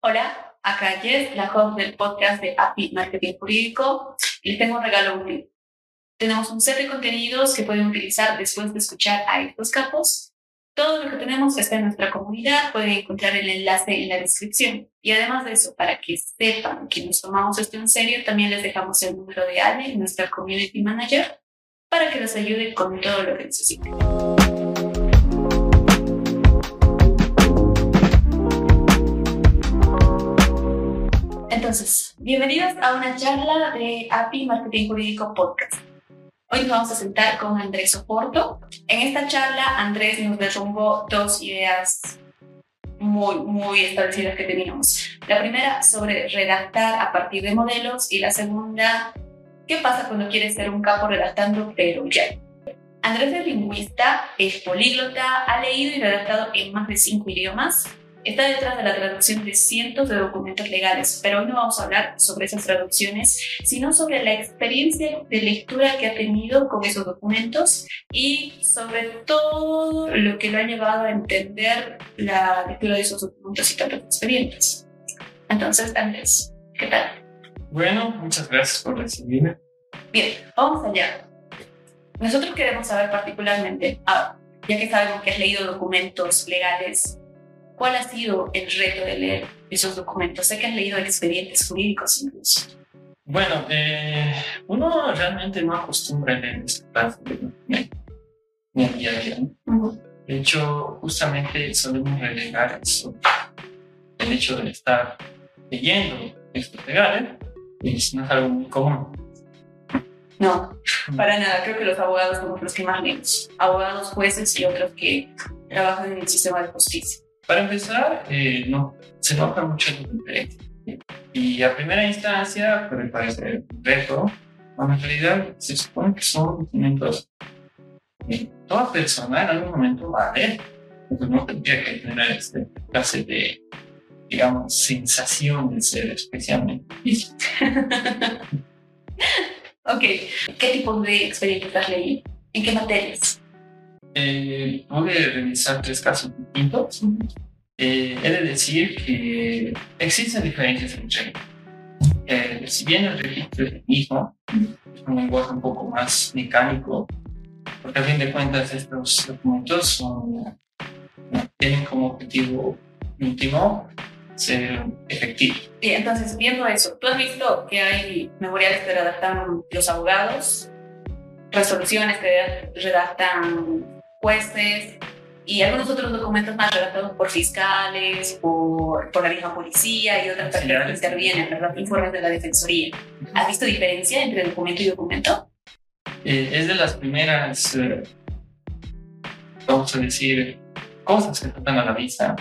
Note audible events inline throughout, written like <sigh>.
Hola, acá Jess, la host del podcast de API Marketing Jurídico, les tengo un regalo útil. Tenemos un set de contenidos que pueden utilizar después de escuchar a estos capos. Todo lo que tenemos está en nuestra comunidad, pueden encontrar el enlace en la descripción. Y además de eso, para que sepan que nos tomamos esto en serio, también les dejamos el número de Ale, nuestra community manager, para que los ayude con todo lo que necesiten. Entonces, bienvenidos a una charla de API Marketing Jurídico Podcast. Hoy nos vamos a sentar con Andrés Oporto. En esta charla, Andrés nos derrumbó dos ideas muy, muy establecidas que teníamos. La primera sobre redactar a partir de modelos y la segunda, ¿qué pasa cuando quieres ser un capo redactando pero ya? Andrés es lingüista, es políglota, ha leído y redactado en más de cinco idiomas, está detrás de la traducción de cientos de documentos legales, pero hoy no vamos a hablar sobre esas traducciones, sino sobre la experiencia de lectura que ha tenido con esos documentos y sobre todo lo que lo ha llevado a entender la lectura de esos documentos y tantas experiencias. Entonces, Andrés, ¿qué tal? Bueno, muchas gracias por recibirme. Bien, vamos allá. Nosotros queremos saber particularmente, ah, ya que sabemos que has leído documentos legales ¿Cuál ha sido el reto de leer esos documentos? Sé que has leído expedientes jurídicos incluso. Bueno, eh, uno realmente no acostumbra a leer este clase de día a día. De hecho, justamente solemos relegar eso, el hecho de estar leyendo textos legales, y no es algo muy común. No, para nada. Creo que los abogados somos los que más leemos. Abogados, jueces y otros que trabajan en el sistema de justicia. Para empezar, eh, no, se nota mucho la diferencia. Y a primera instancia puede parecer un reto, pero en realidad se supone que son documentos que toda persona en algún momento va a leer. Entonces no tendría que tener este clase de, digamos, sensación de ser especialmente <laughs> ok, ¿qué tipo de experiencias has leído? ¿En qué materias? Eh, pude revisar tres casos distintos. Eh, he de decir que existen diferencias entre eh, si bien el registro es el mismo, es un lenguaje un poco más mecánico, porque a fin de cuentas estos documentos son, tienen como objetivo último ser efectivos. Y entonces, viendo eso, ¿tú has visto que hay memoriales que redactan los abogados, resoluciones que redactan jueces y algunos otros documentos más redactados por fiscales, por, por la misma policía y otras personas que intervienen, ¿verdad? Informes de la Defensoría. ¿Has visto diferencia entre documento y documento? Eh, es de las primeras, eh, vamos a decir, cosas que tratan a la vista.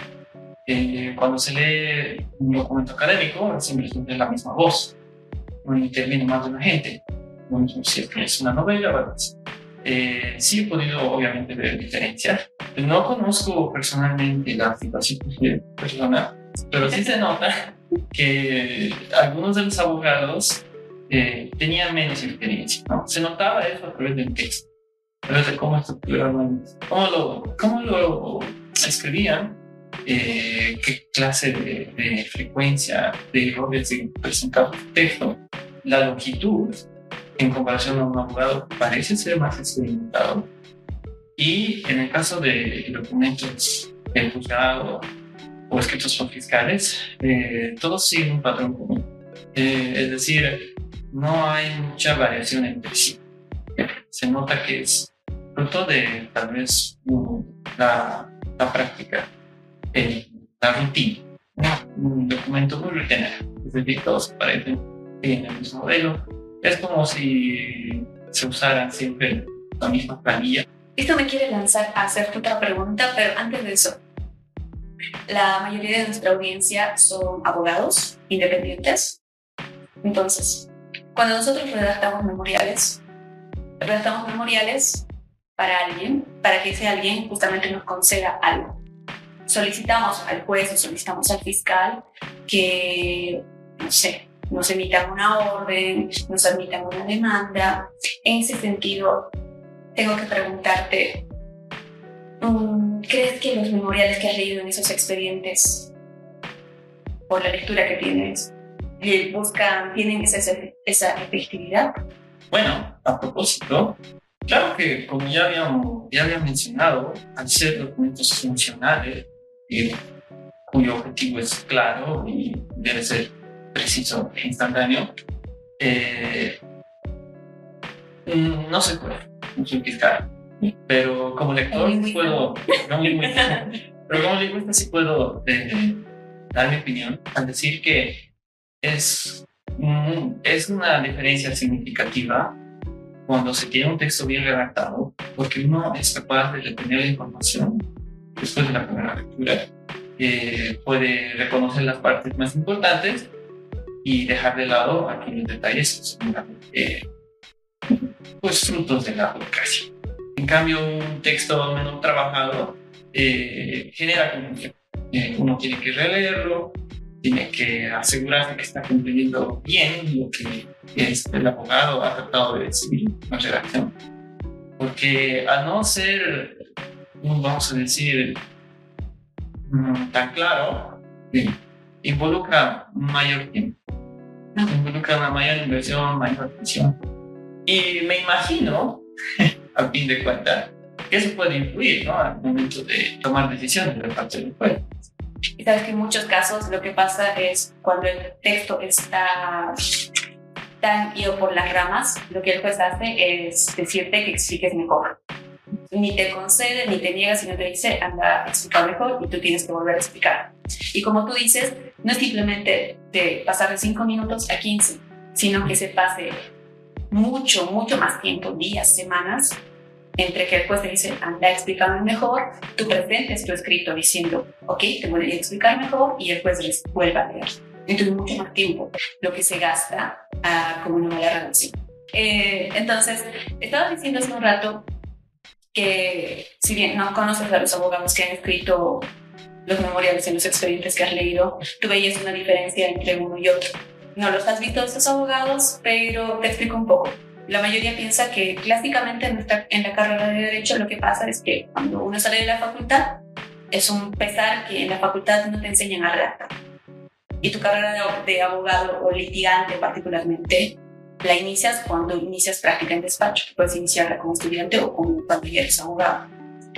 Eh, cuando se lee un documento académico, siempre es la misma voz, no interviene más de una gente. No si es una novela así. Eh, sí he podido obviamente ver diferencias. No conozco personalmente la situación de persona, pero sí se nota que algunos de los abogados eh, tenían menos experiencia. ¿no? Se notaba eso a través del texto, a través de cómo estructuraban, cómo lo, cómo lo escribían, eh, qué clase de, de, frecuencia de errores presentaba el texto, la longitud en comparación a un abogado parece ser más experimentado. Y en el caso de documentos del juzgado o escritos por fiscales, eh, todos siguen un patrón común. Eh, es decir, no hay mucha variación entre sí. Se nota que es fruto de tal vez la, la, práctica, la rutina. Un documento muy rutinario, es decir, todos parecen en el mismo modelo, es como si se usaran siempre la misma planilla. Esto me quiere lanzar a hacerte otra pregunta, pero antes de eso, la mayoría de nuestra audiencia son abogados independientes. Entonces, cuando nosotros redactamos memoriales, redactamos memoriales para alguien, para que ese alguien justamente nos conceda algo. Solicitamos al juez o solicitamos al fiscal que, no sé, nos emitan una orden, nos admitan una demanda. En ese sentido, tengo que preguntarte, mm, ¿crees que los memoriales que has leído en esos expedientes por la lectura que tienes, buscan, tienen esa, esa efectividad? Bueno, a propósito, claro que como ya habíamos, ya había mencionado, al ser documentos funcionales, eh, cuyo objetivo es claro y debe ser preciso e instantáneo, eh, mm, no se puede simplificar. Pero como lector puedo, no <laughs> pero como lingüista sí puedo eh, dar mi opinión al decir que es, es una diferencia significativa cuando se tiene un texto bien redactado, porque uno es capaz de retener la información después de la primera lectura, eh, puede reconocer las partes más importantes y dejar de lado aquellos detalles eh, pues, frutos de la burocracia. En cambio, un texto menos trabajado eh, genera confusión. Eh, uno tiene que releerlo, tiene que asegurarse que está cumpliendo bien lo que el abogado ha tratado de decir en redacción. Porque al no ser, vamos a decir, mm, tan claro, involucra mayor tiempo, involucra una mayor inversión, mayor atención. Y me imagino, <laughs> a fin de cuentas, que eso puede influir ¿no? al momento de tomar decisiones de parte del juez. Y sabes que en muchos casos lo que pasa es cuando el texto está tan ido por las ramas, lo que el juez hace es decirte que expliques mejor. Ni te concede, ni te niega, sino te dice, anda a explicar mejor y tú tienes que volver a explicar. Y como tú dices, no es simplemente de pasar de 5 minutos a 15, sino que se pase mucho, mucho más tiempo, días, semanas, entre que juez te dice, anda, explícame mejor, tú presentes tu escrito diciendo, ok, te voy a explicar mejor, y les vuelve a leer. Entonces, mucho más tiempo lo que se gasta uh, como una mala redacción. Eh, entonces, estaba diciendo hace un rato que, si bien no conoces a los abogados que han escrito los memoriales en los expedientes que has leído, tú veías una diferencia entre uno y otro. No los has visto esos abogados, pero te explico un poco la mayoría piensa que clásicamente en, en la carrera de Derecho lo que pasa es que cuando uno sale de la facultad, es un pesar que en la facultad no te enseñan a redactar. Y tu carrera de, abogado o litigante particularmente la inicias cuando inicias práctica en despacho. Puedes iniciarla como estudiante o como cuando ya eres abogado.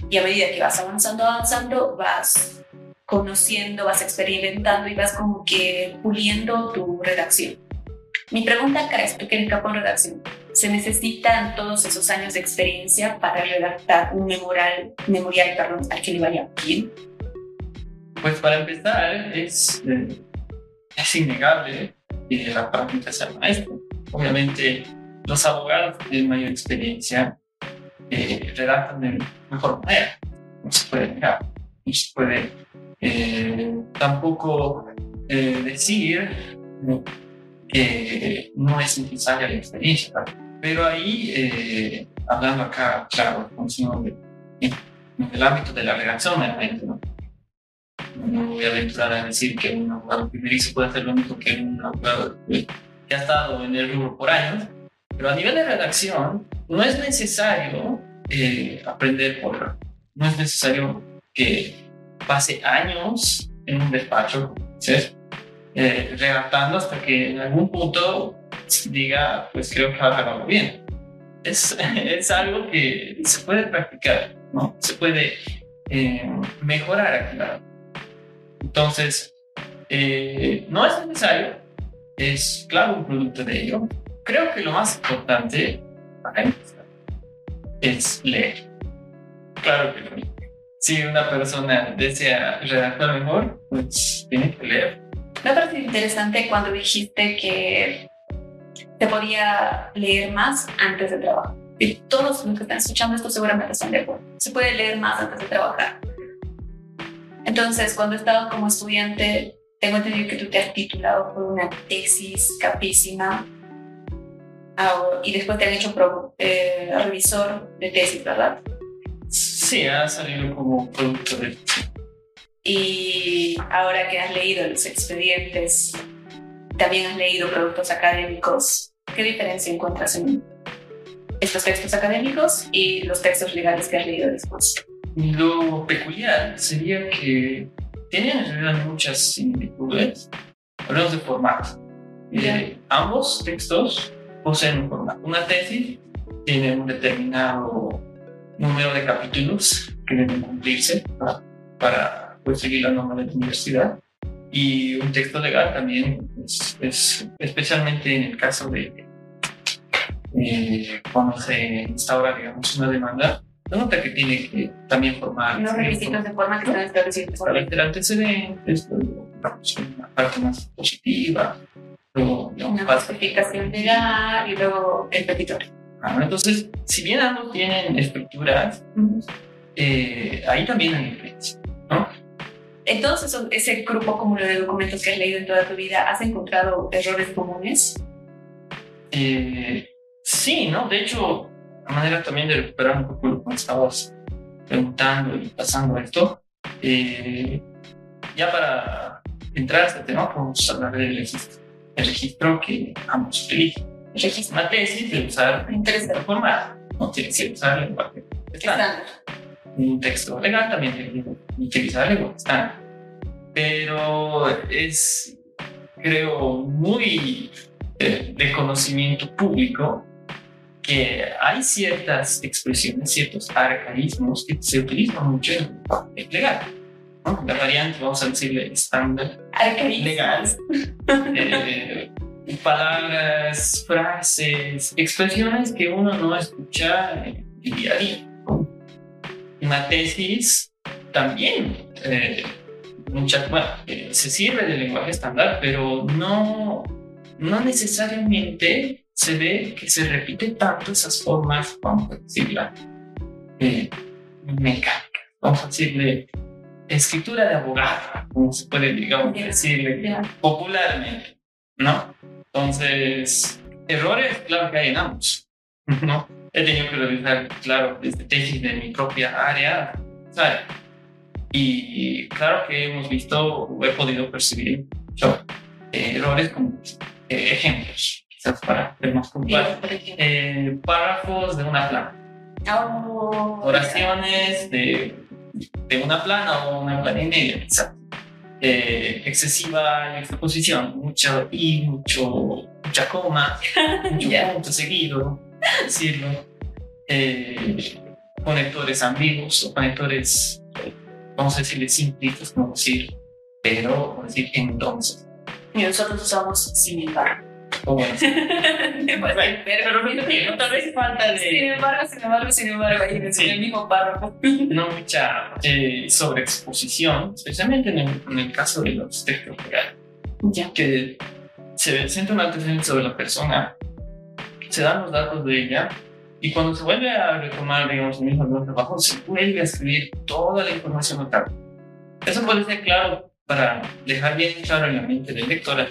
Y a medida que vas avanzando, avanzando, vas conociendo, vas experimentando y vas como que puliendo tu redacción. Mi pregunta acá es, tú que eres capo en redacción, ¿se necesitan todos esos años de experiencia para redactar un memorial, memorial perdón, al que le vaya bien? Pues para empezar, es, eh, es innegable que la práctica sea maestro. Obviamente, los abogados que mayor experiencia eh, redactan de mejor manera. No se puede negar, no se puede eh, tampoco decir que no es necesaria la experiencia. Pero ahí, eh, hablando acá, claro, en, el ámbito de la redacción, ¿no? no voy a aventurar a decir que un abogado primerizo puede hacer lo mismo que un abogado que ha estado en el rubro por años, pero a nivel de redacción no es necesario eh, aprender por no es necesario que pase años en un despacho, ¿sí? eh, redactando hasta que en algún punto diga, pues creo que hago bien. Es, <laughs> es algo que se puede practicar, ¿no? Se puede eh, mejorar, claro. Entonces, eh, no es necesario, es claro un producto de ello. Creo que lo más importante es leer. Claro que Si una persona desea redactar mejor, pues tiene que leer me parece interesante cuando dijiste que te podía leer más antes de trabajar. Y todos los que están escuchando esto seguramente están de acuerdo. Se puede leer más antes de trabajar. Entonces, cuando he estado como estudiante, tengo entendido que tú te has titulado por una tesis capísima ah, y después te han hecho eh, revisor de tesis, ¿verdad? Sí, ha salido como producto de y ahora que has leído los expedientes, también has leído productos académicos, ¿qué diferencia encuentras en estos textos académicos y los textos legales que has leído después? Lo peculiar sería que tienen muchas similitudes. Hablamos de formato. Eh, ambos textos poseen un formato. Una tesis tiene un determinado número de capítulos que deben cumplirse para, para pues, seguir la norma de la universidad. Y un texto legal también es, especialmente en el caso de eh, cuando se instaura, digamos, una demanda, nota que tiene que también formar los requisitos de forma que están establecidos para el antecedentes, una parte más positiva, luego una justificación legal y luego el petitorio. Ah, entonces, si bien ambos tienen estructuras, eh, ahí también hay diferencia, ¿no? Entonces, ese grupo común de documentos que has leído en toda tu vida, ¿has encontrado errores comunes? Eh, sí, ¿no? De hecho, manera también de recuperar un poco lo que estabas preguntando y pasando esto, eh, ya para entrar a este tema, podemos hablar del registro. El registro que ambos utilizan. El registro, una tesis de usar Interesante. formato, no tiene que usar el lenguaje estándar un texto legal también tiene que utilizar el lenguaje Pero es, creo, muy eh, de conocimiento público que hay ciertas expresiones, ciertos arcaísmos que se utilizan mucho en el legal. La variante, vamos a decirle, estándar legal. <laughs> Eh, palabras, frases, expresiones que uno no escucha en el día a día una tesis también eh, muchas, bueno, eh, se sirve del lenguaje estándar, pero no, no necesariamente se ve que se repite tanto esas formas, vamos a decirla, eh, mecánicas, vamos a decirle escritura de abogado, como se puede, digamos, decirle popularmente, ¿no? Entonces, errores, claro que hay en ambos, ¿no? he tenido que realizar, claro, desde tesis de mi propia área, ¿sabes? Y claro que hemos visto o he podido percibir eh, errores como eh, ejemplos, para ser más puntual. Eh, párrafos de una plana. Oh, Oraciones de, de, una plana o una plana y media, quizás. excesiva exposición, mucho y, mucho, mucha coma, <laughs> mucho punto seguido decirlo, eh, conectores ambiguos o conectores, vamos a decirle simplistas, como decir, pero, como decir, entonces. Y nosotros usamos sin embargo. Oh, <laughs> bueno. pero, pero tal vez falta de... Sin embargo, sin embargo, sin embargo, ahí en el mismo párrafo. <laughs> No mucha eh, sobreexposición, especialmente en el, en el, caso de los textos legales. Ya. Que se siente un antecedente sobre la persona se dan los datos de ella y cuando se vuelve a retomar, digamos, el mismo trabajo, se vuelve a escribir toda la información notable. Eso puede ser claro para dejar bien claro en la mente del lector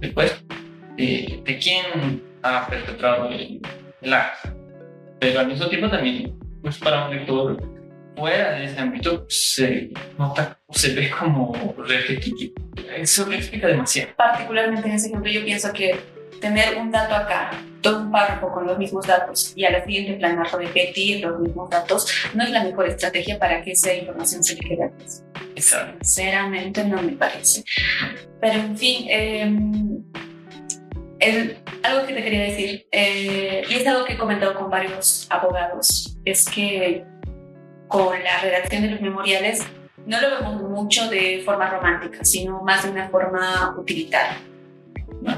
después de, de quién ha perpetrado el, acto. Pero al mismo tiempo también, pues para un lector fuera de ese ámbito, se nota, se ve como repetitivo. Eso le explica demasiado. Particularmente en ese ejemplo, yo pienso que tener un dato acá, todo un párrafo con los mismos datos y a la siguiente plana repetir los mismos datos, no es la mejor estrategia para que esa información se quede aquí. Sinceramente no me parece. Pero en fin, em, algo que te quería decir, eh, y es algo que he comentado con varios abogados, es que con la redacción de los memoriales no lo vemos mucho de forma romántica, sino más de una forma utilitaria.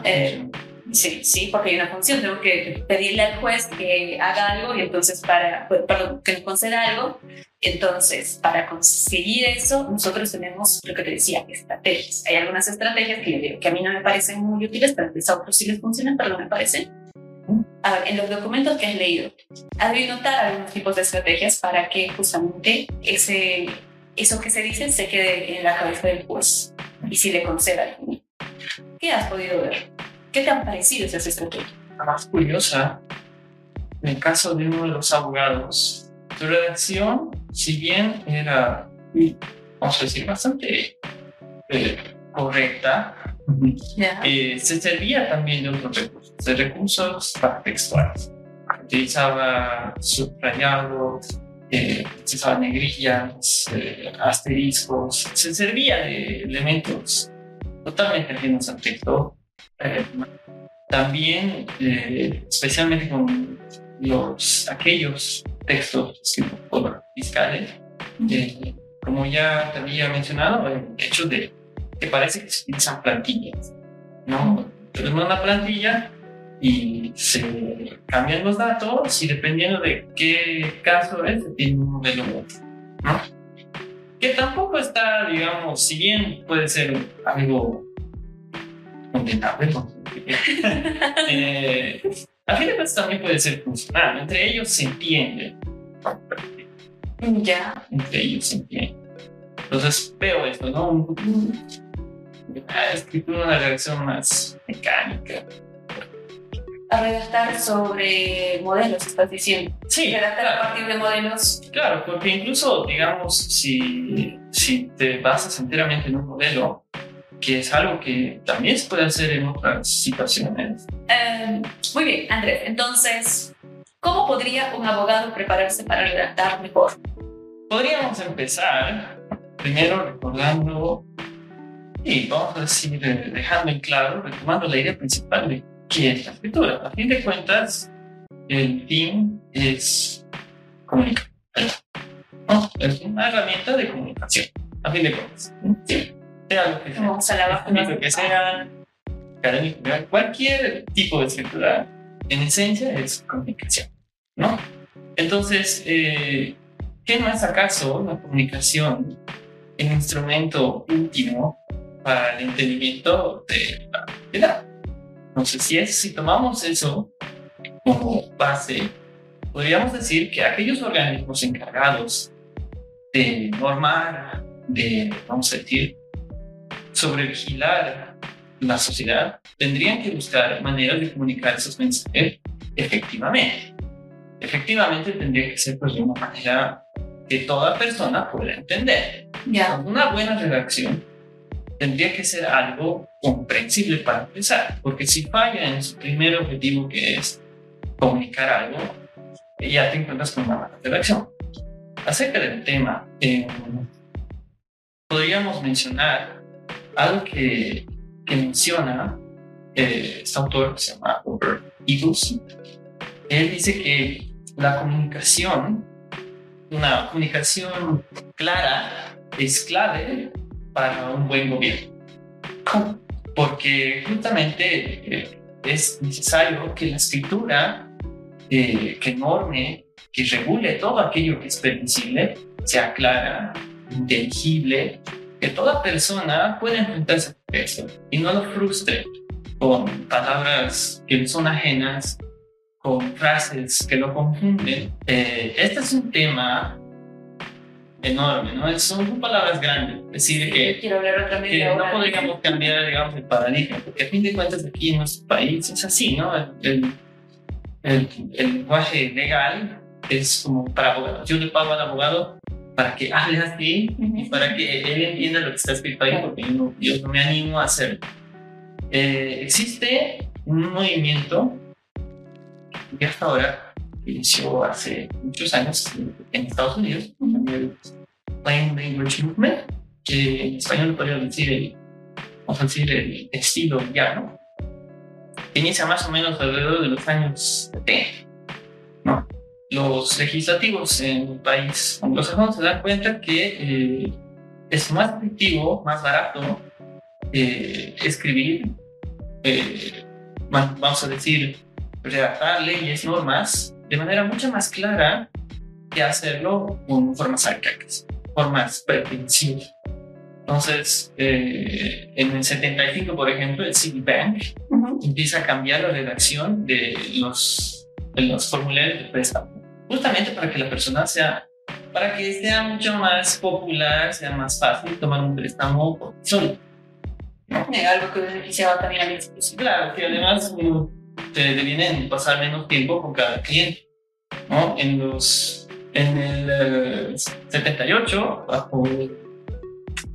Eh, Sí, sí, porque hay una función. Tengo que pedirle al juez que haga algo y entonces para, pues, perdón, que nos conceda algo. Entonces, para conseguir eso, nosotros tenemos lo que te decía, estrategias. Hay algunas estrategias que, que a mí no me parecen muy útiles, pero a otros sí les funcionan, pero no me parecen. A ver, en los documentos que has leído, has de notar algunos tipos de estrategias para que justamente ese, eso que se dice se quede en la cabeza del juez y si le conceda. ¿Qué has podido ver? ¿Qué te han parecido esas estrategias? La más curiosa, en el caso de uno de los abogados, su redacción, si bien era, vamos a decir, bastante eh, correcta, eh, se servía también de otros recursos, de recursos textuales. Utilizaba subrayados, eh, usaban negrillas, eh, asteriscos, se servía de elementos totalmente ajenos al texto. Eh, también, eh, especialmente con los, aquellos textos escritos por fiscales, eh, como ya te había mencionado, el hecho de que parece que se utilizan plantillas, ¿no? Tenemos una plantilla y se cambian los datos y dependiendo de qué caso es, se tiene un modelo u otro, ¿no? Que tampoco está, digamos, si bien puede ser algo condenable, ¿no? <laughs> eh, a fin de cuentas también puede ser funcional. Entre ellos se entiende. Ya. Entre ellos se entiende. Entonces veo esto, ¿no? Un- Una escritura, una reacción más mecánica. A redactar sobre modelos, estás diciendo. Sí, Redactar a claro, partir de modelos. claro, porque incluso, digamos, si, si te basas enteramente en un modelo, que es algo que también se puede hacer en otras situaciones, Eh, muy bien, Andrés. Entonces, ¿cómo podría un abogado prepararse para redactar mejor? Podríamos empezar primero recordando y vamos a decir, eh, dejando en claro, retomando la idea principal de qué es la escritura. A fin de cuentas, el fin es comunicar. ¿no? Es una herramienta de comunicación. A fin de cuentas, sí, sea lo que sea. Vamos a la baja. Lo que sea, académico, cualquier tipo de escritura, en esencia es comunicación, ¿no? Entonces, eh, ¿qué no es acaso la comunicación el instrumento último para el entendimiento de la realidad? Entonces, si, es, si tomamos eso como base, podríamos decir que aquellos organismos encargados de normar, de, vamos a decir, sobrevigilar la sociedad, tendrían que buscar maneras de comunicar esos mensajes efectivamente. Efectivamente tendría que ser pues, de una manera que toda persona pueda entender. Ya. Una buena redacción tendría que ser algo comprensible para empezar, porque si falla en su primer objetivo que es comunicar algo, ya te encuentras con una mala redacción. Acerca del tema, eh, podríamos mencionar algo que, que menciona eh, este autor que se llama Robert Eagles. Él dice que la comunicación, una comunicación clara, es clave para un buen gobierno. Porque justamente eh, es necesario que la escritura eh, que norme, que regule todo aquello que es permisible, sea clara, inteligible, que toda persona pueda enfrentarse a eso y no lo frustre con palabras que son ajenas, con frases que lo confunden. Eh, este es un tema enorme, ¿no? Son palabras grandes, es decir, que Quiero hablar otra que no podríamos cambiar, digamos, el paradigma, porque a fin de cuentas aquí en nuestro país es así, ¿no? El, el, el- el lenguaje legal es como para abogados. Yo le pago al abogado para que hable así y para que él entienda lo que está escrito ahí, porque yo no, yo no me animo a hacerlo. Eh, existe un movimiento que hasta ahora inició hace muchos años en Estados Unidos, el Plain Language Movement, que en español podría decir el, vamos a decir el estilo llano, que inicia más o menos alrededor de los años 70. Los legislativos en el país. Anglosajón se dan cuenta que eh, es más efectivo, más barato eh, escribir, eh, vamos a decir, redactar leyes, normas, de manera mucho más clara que hacerlo con formas arcaicas, formas pretensivas. Entonces, eh, en el 75, por ejemplo, el Citibank empieza a cambiar la redacción de los, de los formularios de préstamo, justamente para que la persona sea, para que sea mucho más popular, sea más fácil tomar un préstamo por solo. Eh, Algo que beneficiaba también a la institución. Claro, que además te devienen pasar menos tiempo con cada cliente. ¿no? En, los, en el eh, 78, bajo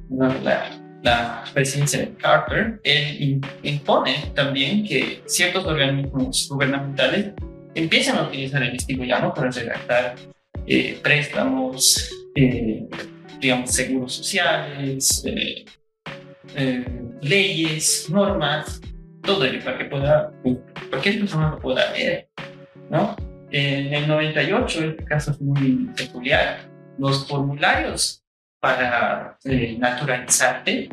la, la- presidencia de Carter, él impone también que ciertos organismos gubernamentales empiezan a utilizar el estilo llano para redactar eh, préstamos, eh, digamos, seguros sociales, eh, leyes, normas, todo ello para que pueda, cualquier persona lo pueda leer, ¿no? En el 98, este caso es muy peculiar, los formularios para naturalizarte,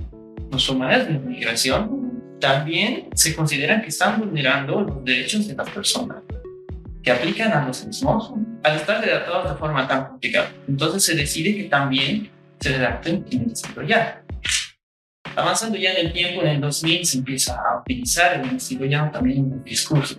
los formularios de inmigración, también se consideran que están vulnerando los derechos de las personas que aplican a los mismos al estar redactados de forma tan complicada. Entonces se decide que también se redacten en el estilo. Avanzando ya en el tiempo, en el 2000 se empieza a utilizar el estilo también en los discursos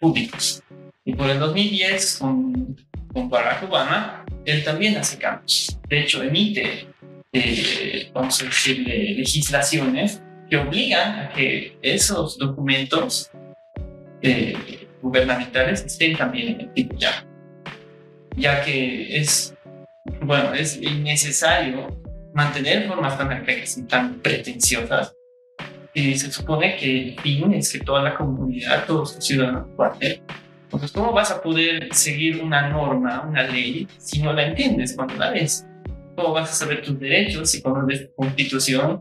públicos. Y por el 2010, con, con Barack Obama, él también hace cambios. De hecho, emite, eh, vamos a decir, legislaciones que obligan a que esos documentos eh, gubernamentales estén también en el ya, ya que es, bueno, es innecesario mantener formas tan arcaicas y tan pretenciosas y se supone que el fin es que toda la comunidad, todos los ciudadanos puedan ver. Entonces, ¿cómo vas a poder seguir una norma, una ley, si no la entiendes cuando la ves? ¿Cómo vas a saber tus derechos si cuando ves tu constitución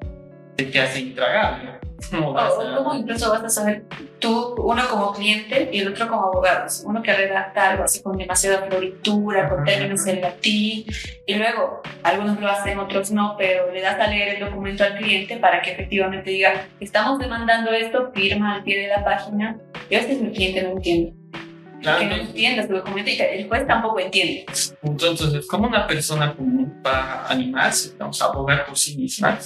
te hace intragable? ¿Cómo, ¿Cómo incluso vas a saber tú, uno como cliente y el otro como abogado? Uno que redacta algo así con demasiada floritura, con términos en latín, y luego algunos lo hacen, otros no, pero le das a leer el documento al cliente para que efectivamente diga, estamos demandando esto, firma al pie de la página, y a veces el cliente no entiende. Claro. Que no entiende su documento y el juez tampoco entiende. Entonces, ¿cómo una persona común va a animarse, vamos a abogar por sí misma?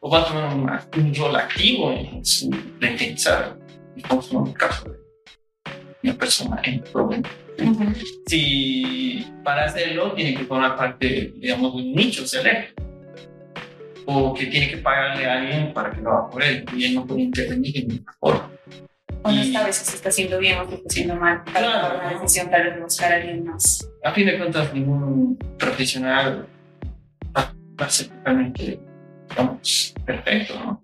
¿O va a tomar un, rol activo en su defensa? Estamos en el caso de una persona en problema. Si para hacerlo tiene que formar parte, digamos, de un nicho selecto o que tiene que pagarle a alguien para que lo haga por él y él no puede intervenir en ninguna forma o no sabes si se está haciendo bien o está haciendo mal para tomar una decisión tal vez buscar a alguien más. A fin de cuentas, ningún profesional va a ser realmente, digamos, perfecto, ¿no?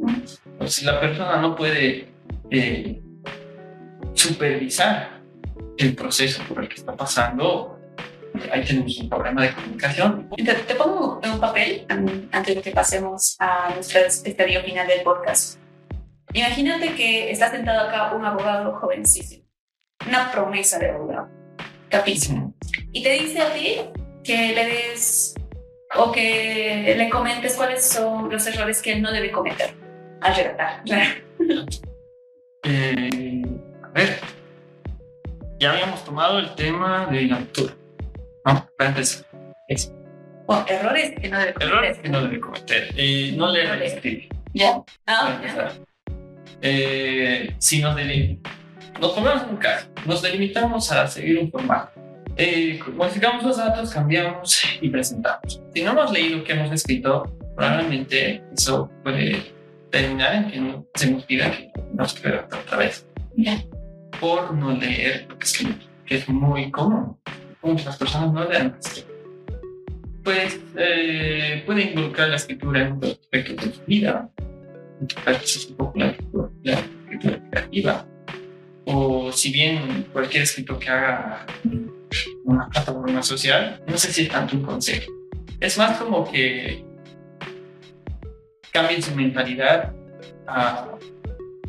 Pues si la persona no puede eh, supervisar el proceso por el que está pasando, ahí tenemos un problema de comunicación. Te, te pongo en un papel antes de que pasemos a nuestro estadio final del podcast. Imagínate que está sentado acá un abogado jovencísimo, una promesa de abogado, capísimo, y te dice a ti que le des o que le comentes cuáles son los errores que él no debe cometer al redactar. Eh, a ver, ya habíamos tomado el tema de la lectura, ¿no? Para empezar. Bueno, errores que no debe cometer. Errores que no debe cometer. Eh, no leer el escribir. Ya. Ah, ya. Eh, si nos, nos ponemos un caso, nos delimitamos a seguir un formato. Eh, modificamos los datos, cambiamos y presentamos. Si no hemos leído lo que hemos escrito, probablemente eso puede terminar en que se nos pida que nos redactar otra vez. Por no leer lo que escribimos, que es muy común. Muchas personas no leen lo que Pues eh, puede involucrar la escritura en otros aspectos de su vida, un poco la, la escritura creativa. O si bien cualquier escritor que haga una plataforma social, no sé si es tanto un consejo. Es más como que cambien su mentalidad a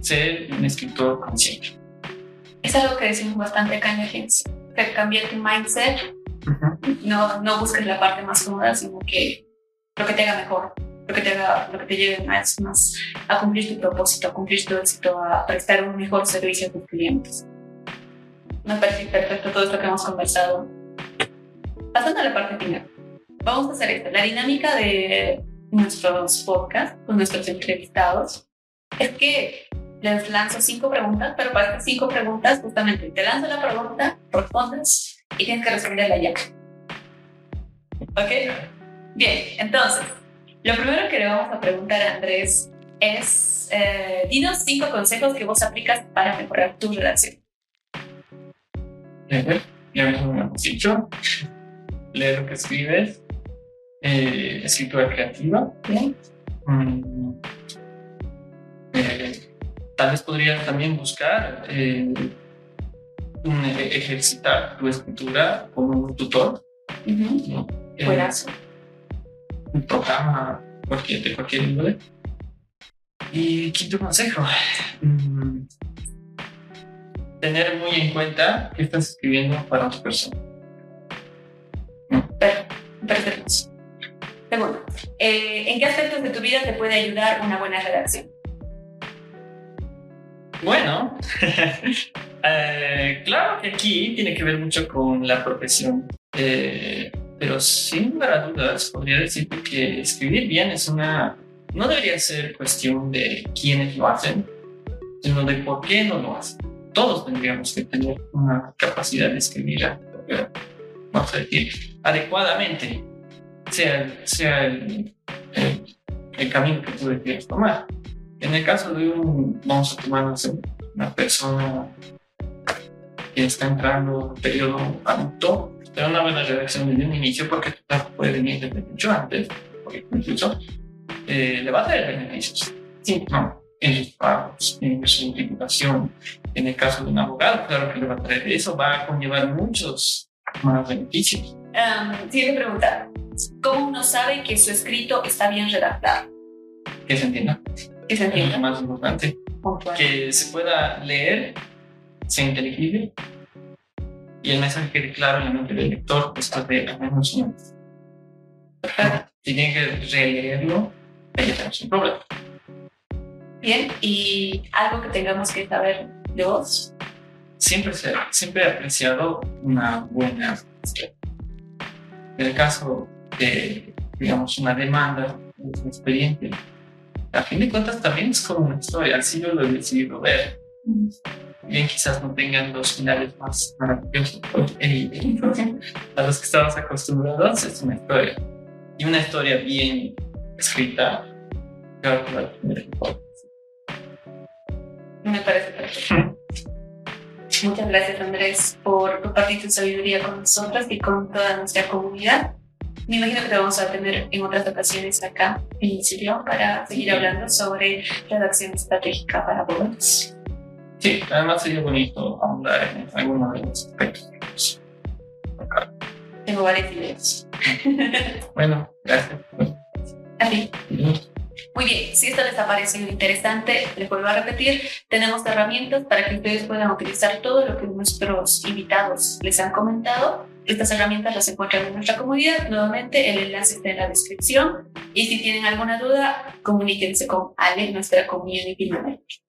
ser un escritor consciente. Es algo que decimos bastante acá en la agencia, que cambie tu mindset, no, no busques la parte más cómoda, sino que lo que te haga mejor que te, lo que te lleve más, más a cumplir tu propósito, a cumplir tu éxito, a prestar un mejor servicio a tus clientes. Me parece perfecto todo esto que hemos conversado. Pasando a la parte final, vamos a hacer esto. La dinámica de nuestros podcasts con nuestros entrevistados es que les lanzo cinco preguntas, pero para estas cinco preguntas, justamente te lanzo la pregunta, respondes y tienes que responderla ya. ¿Ok? Bien, entonces, lo primero que le vamos a preguntar a Andrés es, eh, dinos cinco consejos que vos aplicas para mejorar tu relación. Leer, ya hemos dicho, leer lo que escribes, eh, escritura creativa. Mm, eh, tal vez podrías también buscar ejercitar tu escritura con un tutor. Eh, Buenazo. Un programa cualquier, de cualquier índole. Y quinto consejo, mm, tener muy en cuenta que estás escribiendo para otra persona. Per- Perfecto. Segundo, eh, ¿en qué aspectos de tu vida te puede ayudar una buena redacción? Bueno, <laughs> eh, claro que aquí tiene que ver mucho con la profesión, eh, pero sin lugar a dudas podría decirte que escribir bien es una, no debería ser cuestión de quiénes lo hacen, sino de por qué no lo hacen. Todos tendríamos que tener una capacidad de escribir, vamos a decir, adecuadamente, sea, sea el, el- camino que tú quieras tomar. En el caso de un, vamos a tomar una persona que está entrando en un periodo adulto, tener una buena redacción desde un inicio, porque tu trabajo puede venir desde mucho antes, porque incluso eh, le va a traer beneficios. Sí, no, en sus pagos, en su titulación. En el caso de un abogado, claro que le va a traer eso, va a conllevar muchos más beneficios. Um, siguiente pregunta. ¿Cómo uno sabe que su escrito está bien redactado? Que se entienda, ¿Que se es lo entienda? más importante. Que se pueda leer, sea inteligible y el mensaje quede claro en la mente del lector después de al menos un. Si tiene que releerlo, ahí tenemos un problema. Bien, y algo que tengamos que saber de vos. Siempre, siempre he apreciado una buena En el caso de, digamos, una demanda de un expediente, a fin de cuentas también es como una historia, así yo lo he decidido ver. Bien, quizás no tengan los finales más maravillosos eh, a los que estamos acostumbrados, es una historia. Y una historia bien escrita. Me parece perfecto. Muchas gracias, Andrés, por compartir tu sabiduría con nosotros y con toda nuestra comunidad. Me imagino que te vamos a tener en otras ocasiones acá en Sirión para seguir hablando sobre redacción estratégica para jóvenes. Sí, además sería bonito ahondar en algunos de los aspectos. Tengo varias ideas. <laughs> Bueno, gracias. A ti. Muy bien, si esto les ha parecido interesante, les vuelvo a repetir, tenemos herramientas para que ustedes puedan utilizar todo lo que nuestros invitados les han comentado. Estas herramientas las encuentran en nuestra comunidad. Nuevamente, el enlace está en la descripción. Y si tienen alguna duda, comuníquense con Ale, nuestra community manager.